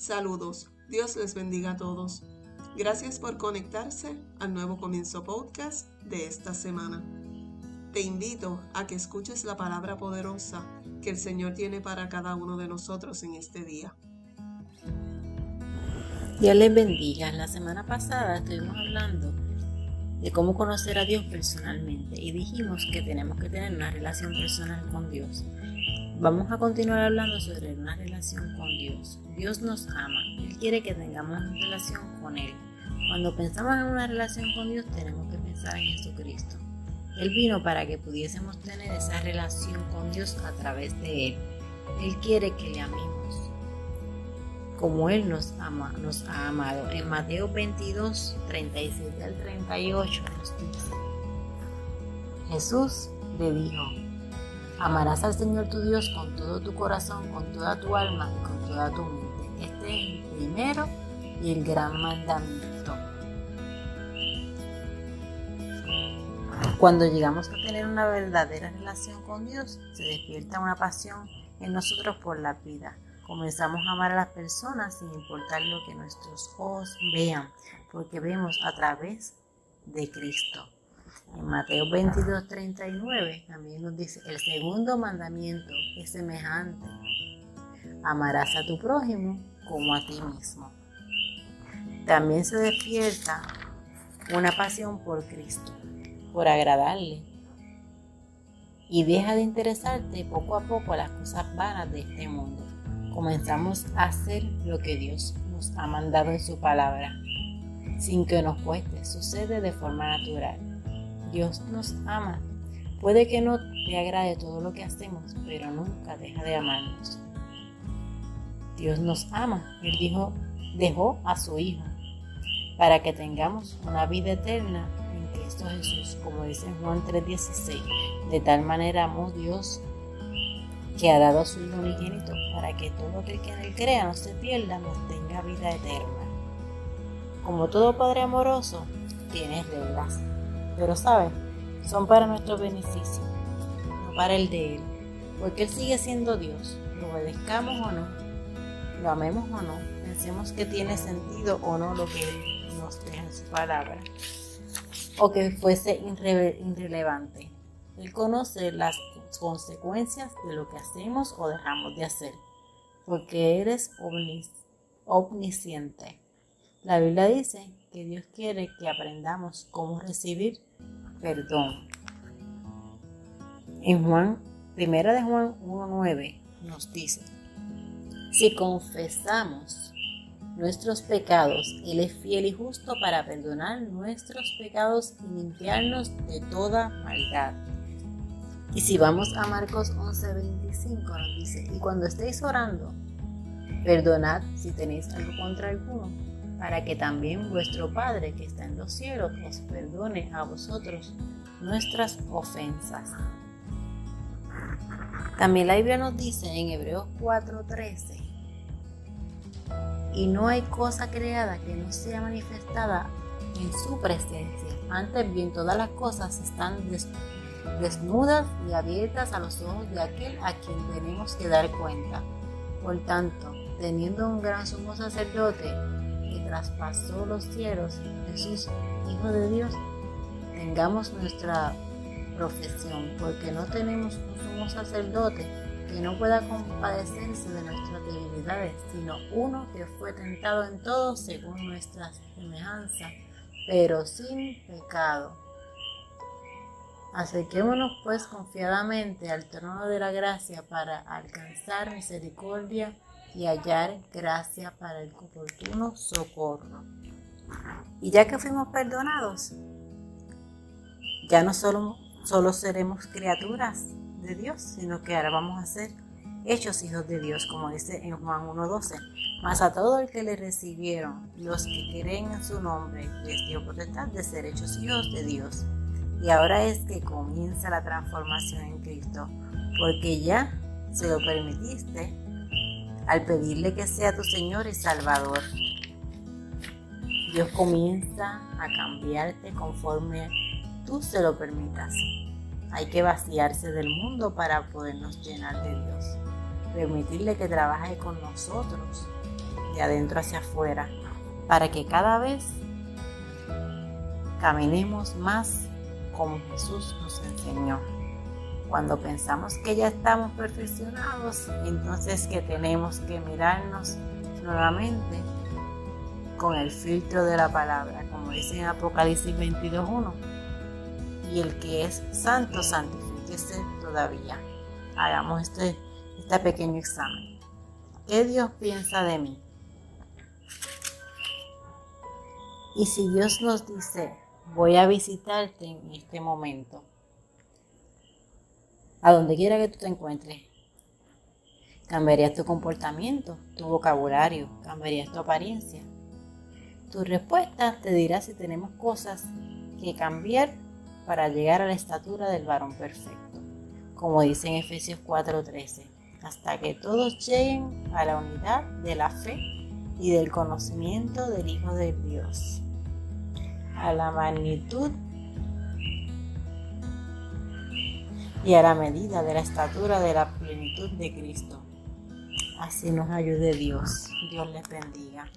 Saludos, Dios les bendiga a todos. Gracias por conectarse al nuevo comienzo podcast de esta semana. Te invito a que escuches la palabra poderosa que el Señor tiene para cada uno de nosotros en este día. Dios les bendiga. La semana pasada estuvimos hablando de cómo conocer a Dios personalmente y dijimos que tenemos que tener una relación personal con Dios. Vamos a continuar hablando sobre una relación con Dios. Dios nos ama, Él quiere que tengamos una relación con Él. Cuando pensamos en una relación con Dios tenemos que pensar en Jesucristo. Él vino para que pudiésemos tener esa relación con Dios a través de Él. Él quiere que le amemos como Él nos ama, nos ha amado. En Mateo 22, 37 al 38 nos dice, Jesús le dijo, Amarás al Señor tu Dios con todo tu corazón, con toda tu alma y con toda tu mente. Este es el primero y el gran mandamiento. Cuando llegamos a tener una verdadera relación con Dios, se despierta una pasión en nosotros por la vida. Comenzamos a amar a las personas sin importar lo que nuestros ojos vean, porque vemos a través de Cristo. En Mateo 22, 39 también nos dice, el segundo mandamiento es semejante. Amarás a tu prójimo como a ti mismo. También se despierta una pasión por Cristo, por agradarle. Y deja de interesarte poco a poco a las cosas vanas de este mundo. Comenzamos a hacer lo que Dios nos ha mandado en su palabra, sin que nos cueste, sucede de forma natural. Dios nos ama. Puede que no te agrade todo lo que hacemos, pero nunca deja de amarnos. Dios nos ama. Él dijo, dejó a su Hijo para que tengamos una vida eterna en Cristo Jesús, como dice Juan 3:16. De tal manera amó Dios que ha dado a su Hijo unigénito para que todo aquel que en él crea no se pierda, mas tenga vida eterna. Como todo Padre amoroso, tiene reglas pero saben, son para nuestro beneficio, no para el de Él, porque Él sigue siendo Dios, lo obedezcamos o no, lo amemos o no, pensemos que tiene sentido o no lo que Él nos deja en su palabra, o que fuese irrelevante. Él conoce las consecuencias de lo que hacemos o dejamos de hacer, porque eres omnisciente. La Biblia dice que Dios quiere que aprendamos cómo recibir perdón. En Juan, primera de Juan 1.9 nos dice, si confesamos nuestros pecados, Él es fiel y justo para perdonar nuestros pecados y limpiarnos de toda maldad. Y si vamos a Marcos 11:25 nos dice, y cuando estéis orando, perdonad si tenéis algo contra alguno para que también vuestro Padre que está en los cielos os perdone a vosotros nuestras ofensas. También la Biblia nos dice en Hebreos 4:13, y no hay cosa creada que no sea manifestada en su presencia. Antes bien, todas las cosas están desnudas y abiertas a los ojos de aquel a quien tenemos que dar cuenta. Por tanto, teniendo un gran sumo sacerdote traspasó los cielos, Jesús, Hijo de Dios, tengamos nuestra profesión, porque no tenemos un sumo sacerdote que no pueda compadecerse de nuestras debilidades, sino uno que fue tentado en todo según nuestra semejanza, pero sin pecado. Acerquémonos pues confiadamente al trono de la gracia para alcanzar misericordia y hallar gracia para el oportuno socorro. Y ya que fuimos perdonados, ya no solo, solo seremos criaturas de Dios, sino que ahora vamos a ser hechos hijos de Dios, como dice en Juan 1.12. Mas a todo el que le recibieron, los que creen en su nombre, les dio potestad de ser hechos hijos de Dios. Y ahora es que comienza la transformación en Cristo, porque ya se lo permitiste al pedirle que sea tu Señor y Salvador. Dios comienza a cambiarte conforme tú se lo permitas. Hay que vaciarse del mundo para podernos llenar de Dios. Permitirle que trabaje con nosotros de adentro hacia afuera, para que cada vez caminemos más como Jesús nos enseñó. Cuando pensamos que ya estamos perfeccionados, entonces que tenemos que mirarnos nuevamente con el filtro de la palabra, como dice en Apocalipsis 22.1. Y el que es santo, santifíquese todavía. Hagamos este, este pequeño examen. ¿Qué Dios piensa de mí? Y si Dios nos dice, voy a visitarte en este momento, a donde quiera que tú te encuentres, cambiarías tu comportamiento, tu vocabulario, cambiarías tu apariencia. Tu respuesta te dirá si tenemos cosas que cambiar para llegar a la estatura del varón perfecto, como dice en Efesios 4:13, hasta que todos lleguen a la unidad de la fe y del conocimiento del Hijo de Dios, a la magnitud y a la medida de la estatura de la plenitud de Cristo. Así nos ayude Dios. Dios les bendiga.